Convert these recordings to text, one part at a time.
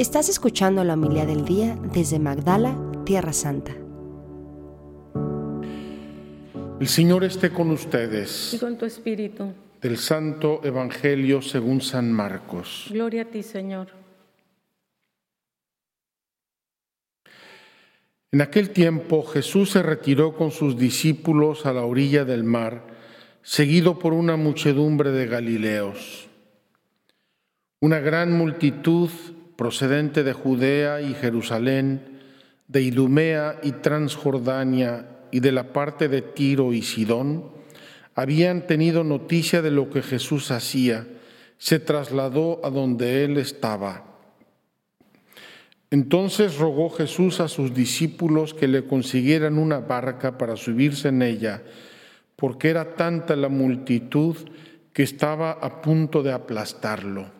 Estás escuchando la humildad del día desde Magdala, Tierra Santa. El Señor esté con ustedes. y con tu espíritu. Del Santo Evangelio según San Marcos. Gloria a ti, Señor. En aquel tiempo Jesús se retiró con sus discípulos a la orilla del mar, seguido por una muchedumbre de Galileos. Una gran multitud procedente de Judea y Jerusalén, de Idumea y Transjordania y de la parte de Tiro y Sidón, habían tenido noticia de lo que Jesús hacía, se trasladó a donde él estaba. Entonces rogó Jesús a sus discípulos que le consiguieran una barca para subirse en ella, porque era tanta la multitud que estaba a punto de aplastarlo.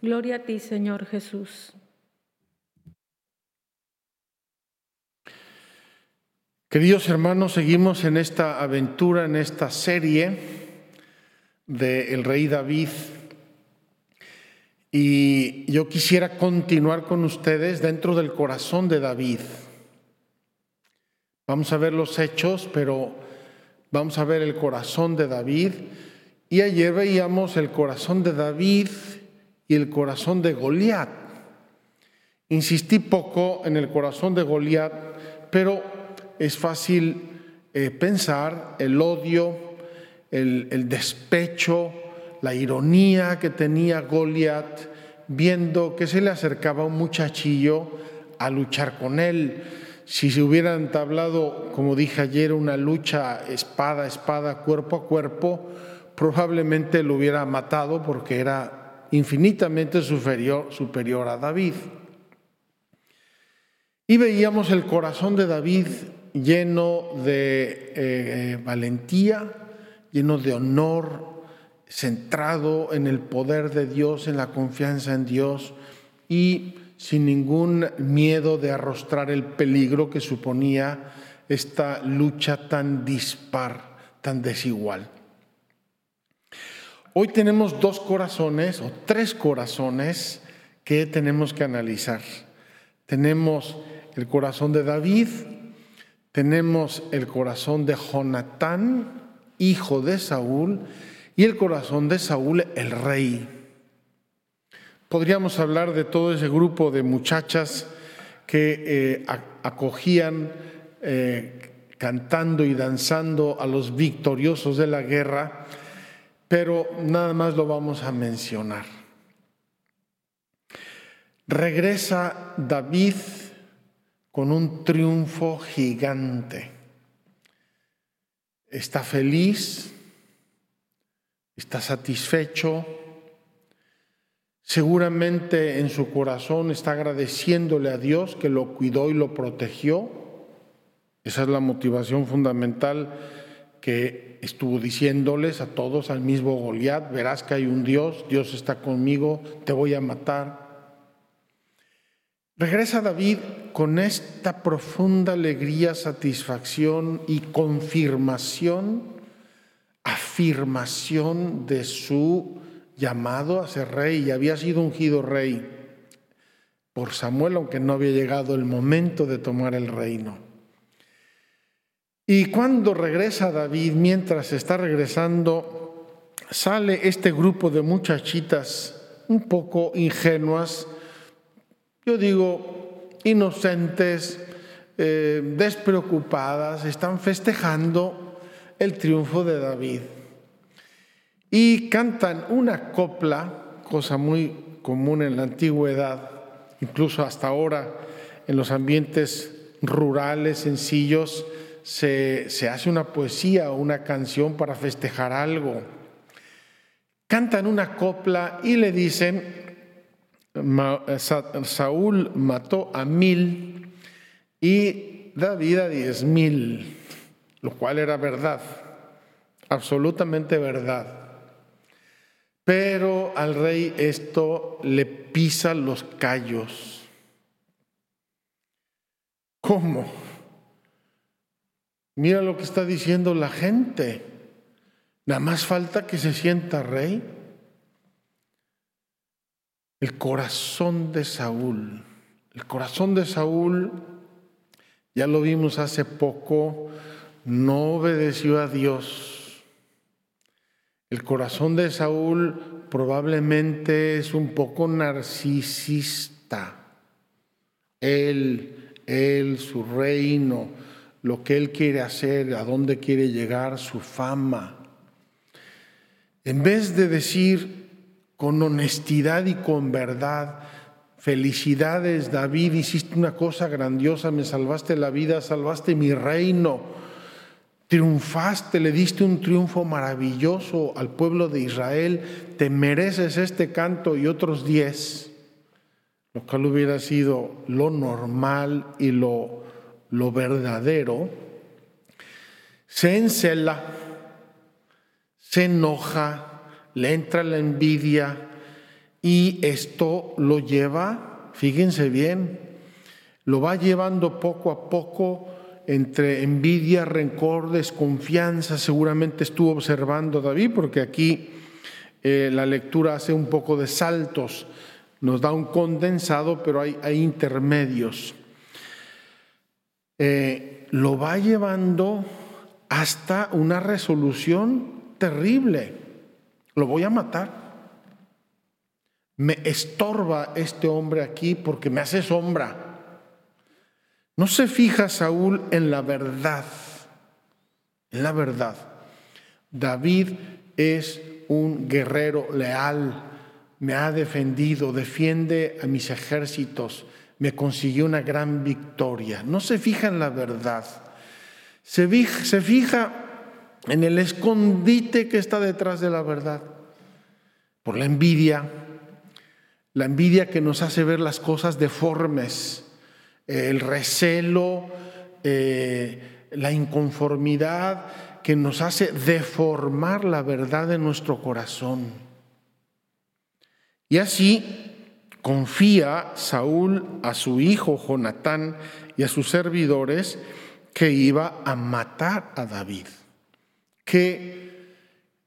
Gloria a ti, Señor Jesús. Queridos hermanos, seguimos en esta aventura, en esta serie de el rey David y yo quisiera continuar con ustedes dentro del corazón de David. Vamos a ver los hechos, pero vamos a ver el corazón de David. Y ayer veíamos el corazón de David y el corazón de Goliat. Insistí poco en el corazón de Goliat, pero es fácil eh, pensar el odio, el, el despecho, la ironía que tenía Goliat viendo que se le acercaba un muchachillo a luchar con él. Si se hubiera entablado, como dije ayer, una lucha espada a espada, cuerpo a cuerpo, probablemente lo hubiera matado porque era infinitamente superior, superior a David. Y veíamos el corazón de David lleno de eh, eh, valentía, lleno de honor, centrado en el poder de Dios, en la confianza en Dios y sin ningún miedo de arrostrar el peligro que suponía esta lucha tan dispar, tan desigual. Hoy tenemos dos corazones o tres corazones que tenemos que analizar. Tenemos el corazón de David, tenemos el corazón de Jonatán, hijo de Saúl, y el corazón de Saúl el rey. Podríamos hablar de todo ese grupo de muchachas que eh, acogían eh, cantando y danzando a los victoriosos de la guerra, pero nada más lo vamos a mencionar. Regresa David con un triunfo gigante. Está feliz, está satisfecho, seguramente en su corazón está agradeciéndole a Dios que lo cuidó y lo protegió. Esa es la motivación fundamental que estuvo diciéndoles a todos al mismo Goliat, verás que hay un Dios, Dios está conmigo, te voy a matar. Regresa David con esta profunda alegría, satisfacción y confirmación afirmación de su llamado a ser rey y había sido ungido rey por Samuel, aunque no había llegado el momento de tomar el reino. Y cuando regresa David, mientras está regresando, sale este grupo de muchachitas un poco ingenuas, yo digo, inocentes, eh, despreocupadas, están festejando el triunfo de David. Y cantan una copla, cosa muy común en la antigüedad, incluso hasta ahora en los ambientes rurales, sencillos, se, se hace una poesía o una canción para festejar algo. Cantan una copla y le dicen Saúl mató a mil y David a diez mil, lo cual era verdad, absolutamente verdad. Pero al rey esto le pisa los callos. ¿Cómo? Mira lo que está diciendo la gente. Nada más falta que se sienta rey. El corazón de Saúl. El corazón de Saúl, ya lo vimos hace poco, no obedeció a Dios. El corazón de Saúl probablemente es un poco narcisista. Él, él, su reino, lo que él quiere hacer, a dónde quiere llegar, su fama. En vez de decir con honestidad y con verdad, felicidades David, hiciste una cosa grandiosa, me salvaste la vida, salvaste mi reino, triunfaste, le diste un triunfo maravilloso al pueblo de Israel, te mereces este canto y otros diez, lo cual hubiera sido lo normal y lo, lo verdadero, se encela, se enoja, le entra la envidia y esto lo lleva, fíjense bien, lo va llevando poco a poco entre envidia, rencor, desconfianza. Seguramente estuvo observando David, porque aquí eh, la lectura hace un poco de saltos, nos da un condensado, pero hay, hay intermedios. Eh, lo va llevando hasta una resolución terrible lo voy a matar. Me estorba este hombre aquí porque me hace sombra. No se fija Saúl en la verdad, en la verdad. David es un guerrero leal, me ha defendido, defiende a mis ejércitos, me consiguió una gran victoria. No se fija en la verdad, se fija, se fija en el escondite que está detrás de la verdad, por la envidia, la envidia que nos hace ver las cosas deformes, eh, el recelo, eh, la inconformidad que nos hace deformar la verdad de nuestro corazón. Y así confía Saúl a su hijo Jonatán y a sus servidores que iba a matar a David. Qué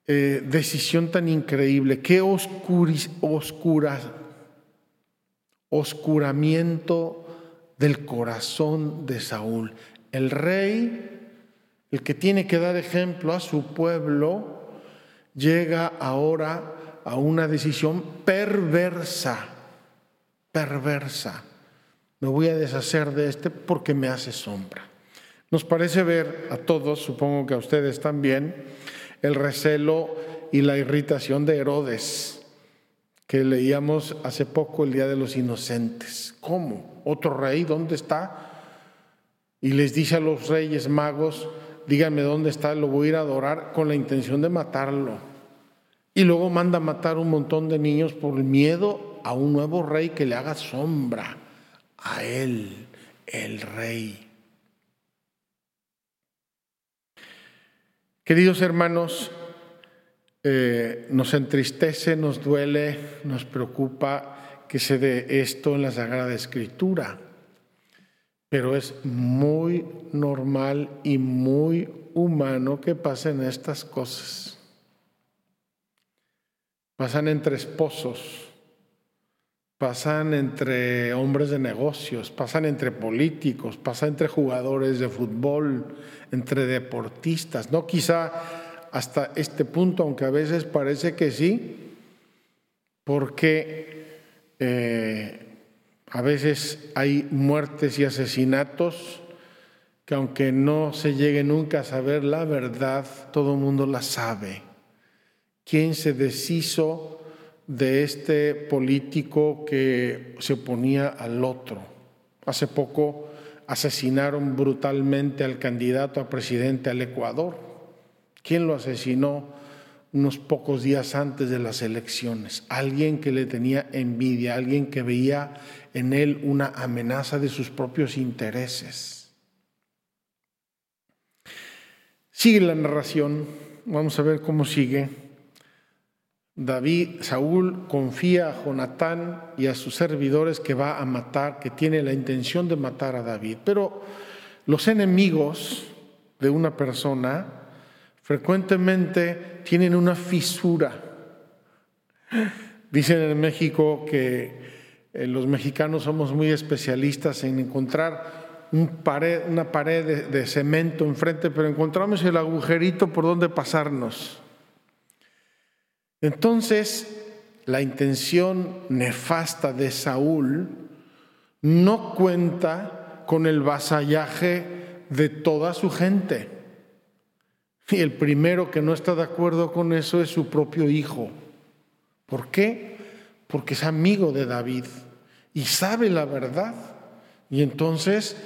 eh, decisión tan increíble, qué oscura, oscuramiento del corazón de Saúl. El rey, el que tiene que dar ejemplo a su pueblo, llega ahora a una decisión perversa, perversa. Me voy a deshacer de este porque me hace sombra. Nos parece ver a todos, supongo que a ustedes también, el recelo y la irritación de Herodes, que leíamos hace poco el Día de los Inocentes. ¿Cómo? ¿Otro rey? ¿Dónde está? Y les dice a los reyes magos, díganme dónde está, lo voy a ir a adorar con la intención de matarlo. Y luego manda a matar un montón de niños por miedo a un nuevo rey que le haga sombra a él, el rey. Queridos hermanos, eh, nos entristece, nos duele, nos preocupa que se dé esto en la Sagrada Escritura, pero es muy normal y muy humano que pasen estas cosas. Pasan entre esposos, pasan entre hombres de negocios, pasan entre políticos, pasan entre jugadores de fútbol, entre deportistas, no quizá hasta este punto, aunque a veces parece que sí, porque eh, a veces hay muertes y asesinatos que aunque no se llegue nunca a saber la verdad, todo el mundo la sabe. ¿Quién se deshizo de este político que se oponía al otro. Hace poco asesinaron brutalmente al candidato a presidente al Ecuador. ¿Quién lo asesinó? unos pocos días antes de las elecciones, alguien que le tenía envidia, alguien que veía en él una amenaza de sus propios intereses. Sigue la narración, vamos a ver cómo sigue. David, Saúl confía a Jonatán y a sus servidores que va a matar, que tiene la intención de matar a David. Pero los enemigos de una persona frecuentemente tienen una fisura. Dicen en México que eh, los mexicanos somos muy especialistas en encontrar una pared de, de cemento enfrente, pero encontramos el agujerito por donde pasarnos. Entonces, la intención nefasta de Saúl no cuenta con el vasallaje de toda su gente. Y el primero que no está de acuerdo con eso es su propio hijo. ¿Por qué? Porque es amigo de David y sabe la verdad. Y entonces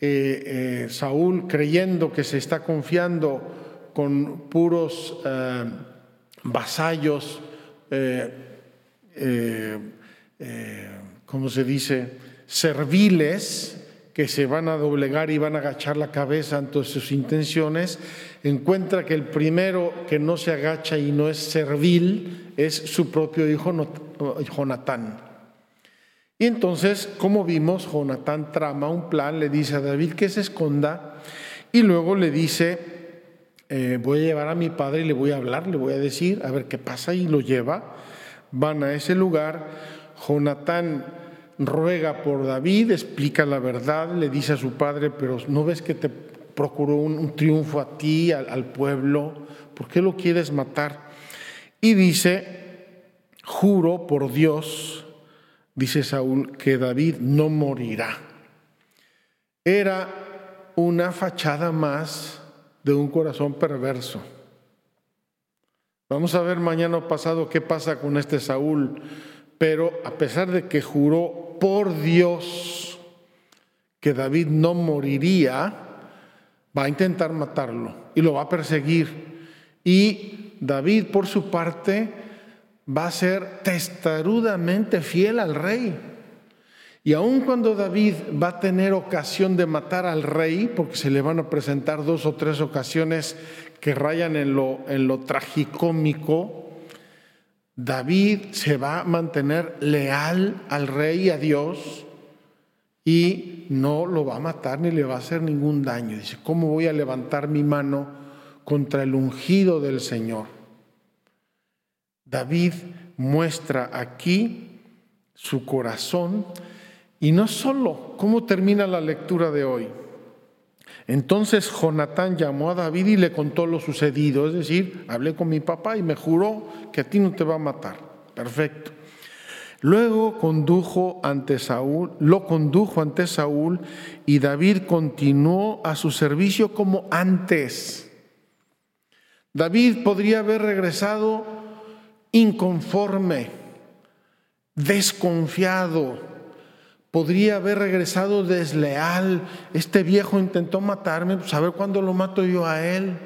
eh, eh, Saúl, creyendo que se está confiando con puros... Eh, vasallos, eh, eh, eh, ¿cómo se dice?, serviles que se van a doblegar y van a agachar la cabeza ante sus intenciones, encuentra que el primero que no se agacha y no es servil es su propio hijo Jonatán. Y entonces, como vimos, Jonatán trama un plan, le dice a David que se esconda y luego le dice eh, voy a llevar a mi padre y le voy a hablar, le voy a decir, a ver qué pasa, y lo lleva. Van a ese lugar, Jonatán ruega por David, explica la verdad, le dice a su padre, pero ¿no ves que te procuró un, triunfo a ti, al, al pueblo? ¿Por qué lo quieres matar? Y dice, juro por Dios, dice Saúl, que David no morirá. Era una fachada más de un corazón perverso. Vamos a ver mañana pasado qué pasa con este Saúl, pero a pesar de que juró por Dios que David no moriría, va a intentar matarlo y lo va a perseguir. Y David, por su parte, va a ser testarudamente fiel al rey. Y aun cuando David va a tener ocasión de matar al rey, porque se le van a presentar dos o tres ocasiones que rayan en lo, en tragicómico, David se va a mantener leal al rey y a Dios y no lo va a matar ni le va a hacer ningún daño. Dice, ¿cómo voy a levantar mi mano contra el ungido del Señor? David muestra aquí su corazón y no solo, ¿cómo termina la lectura de hoy? Entonces Jonatán llamó a David y le contó lo sucedido, es decir, hablé con mi papá y me juró que a ti no te va a matar. Perfecto. Luego condujo ante Saúl, lo condujo ante Saúl y David continuó a su servicio como antes. David podría haber regresado inconforme, desconfiado, Podría haber regresado desleal. Este viejo intentó matarme, pues a ver cuándo lo mato yo a él.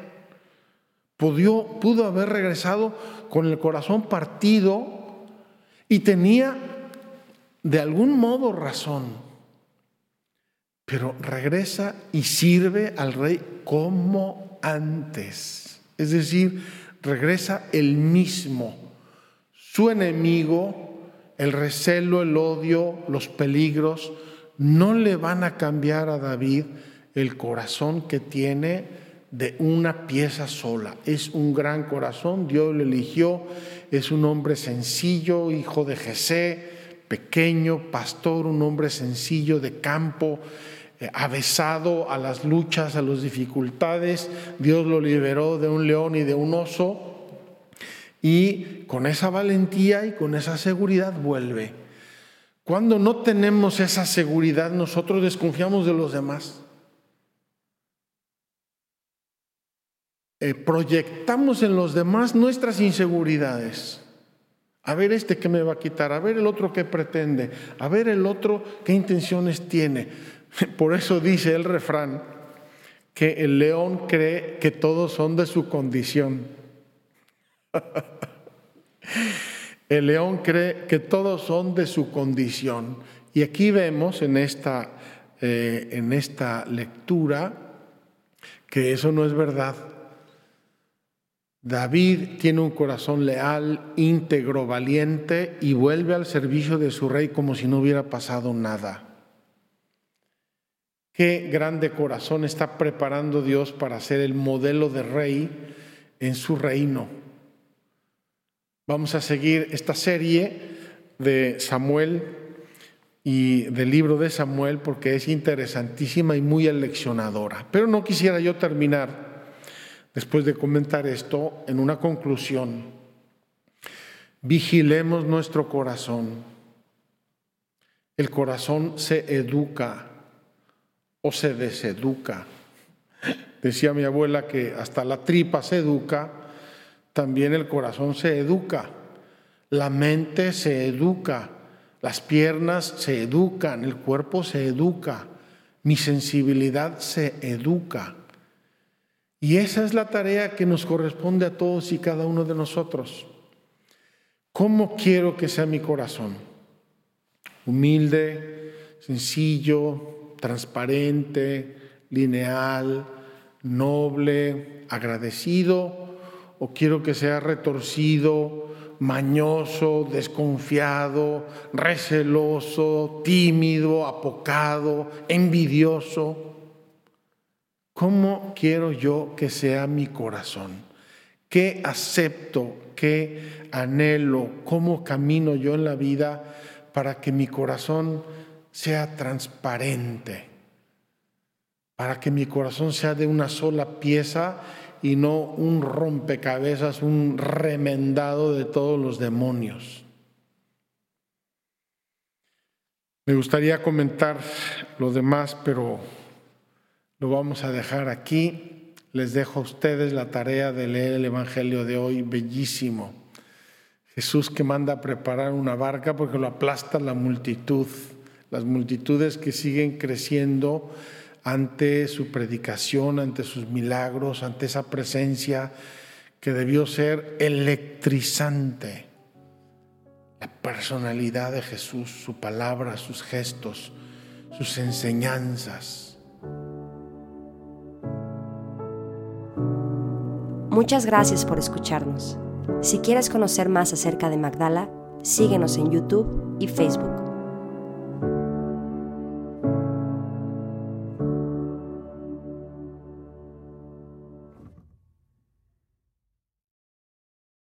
Pudo, pudo haber regresado con el corazón partido y tenía de algún modo razón. Pero regresa y sirve al rey como antes. Es decir, regresa el mismo. Su enemigo el recelo, el odio, los peligros, no le van a cambiar a David el corazón que tiene de una pieza sola. Es un gran corazón, Dios lo eligió, es un hombre sencillo, hijo de Jesé, pequeño, pastor, un hombre sencillo de campo, eh, a las luchas, a las dificultades. Dios lo liberó de un león y de un oso y con esa valentía y con esa seguridad vuelve. Cuando no tenemos esa seguridad, nosotros desconfiamos de los demás. Eh, proyectamos en los demás nuestras inseguridades. A ver este que me va a quitar, a ver el otro que pretende, a ver el otro qué intenciones tiene. Por eso dice el refrán que el león cree que todos son de su condición. El león cree que todos son de su condición. Y aquí vemos en esta, eh, en esta lectura que eso no es verdad. David tiene un corazón leal, íntegro, valiente y vuelve al servicio de su rey como si no hubiera pasado nada. Qué grande corazón está preparando Dios para ser el modelo de rey en su reino. Vamos a seguir esta serie de Samuel y del libro de Samuel porque es interesantísima y muy aleccionadora. Pero no quisiera yo terminar, después de comentar esto, en una conclusión. Vigilemos nuestro corazón. El corazón se educa o se deseduca. Decía mi abuela que hasta la tripa se educa, también el corazón se educa, la mente se educa, las piernas se educan, el cuerpo se educa, mi sensibilidad se educa. Y esa es la tarea que nos corresponde a todos y cada uno de nosotros. ¿Cómo quiero que sea mi corazón? Humilde, sencillo, transparente, lineal, noble, agradecido, o quiero que sea retorcido, mañoso, desconfiado, receloso, tímido, apocado, envidioso. ¿Cómo quiero yo que sea mi corazón? ¿Qué acepto? ¿Qué anhelo? ¿Cómo camino yo en la vida para que mi corazón sea transparente, para que mi corazón sea de una sola pieza y no un rompecabezas, un remendado de todos los demonios. Me gustaría comentar lo demás, pero lo vamos a dejar aquí. Les dejo a ustedes la tarea de leer el Evangelio de hoy, bellísimo. Jesús que manda a preparar una barca porque lo aplasta la multitud las multitudes que siguen creciendo ante su predicación, ante sus milagros, ante esa presencia que debió ser electrizante. La personalidad de Jesús, su palabra, sus gestos, sus enseñanzas. Muchas gracias por escucharnos. Si quieres conocer más acerca de Magdala, síguenos en YouTube y Facebook.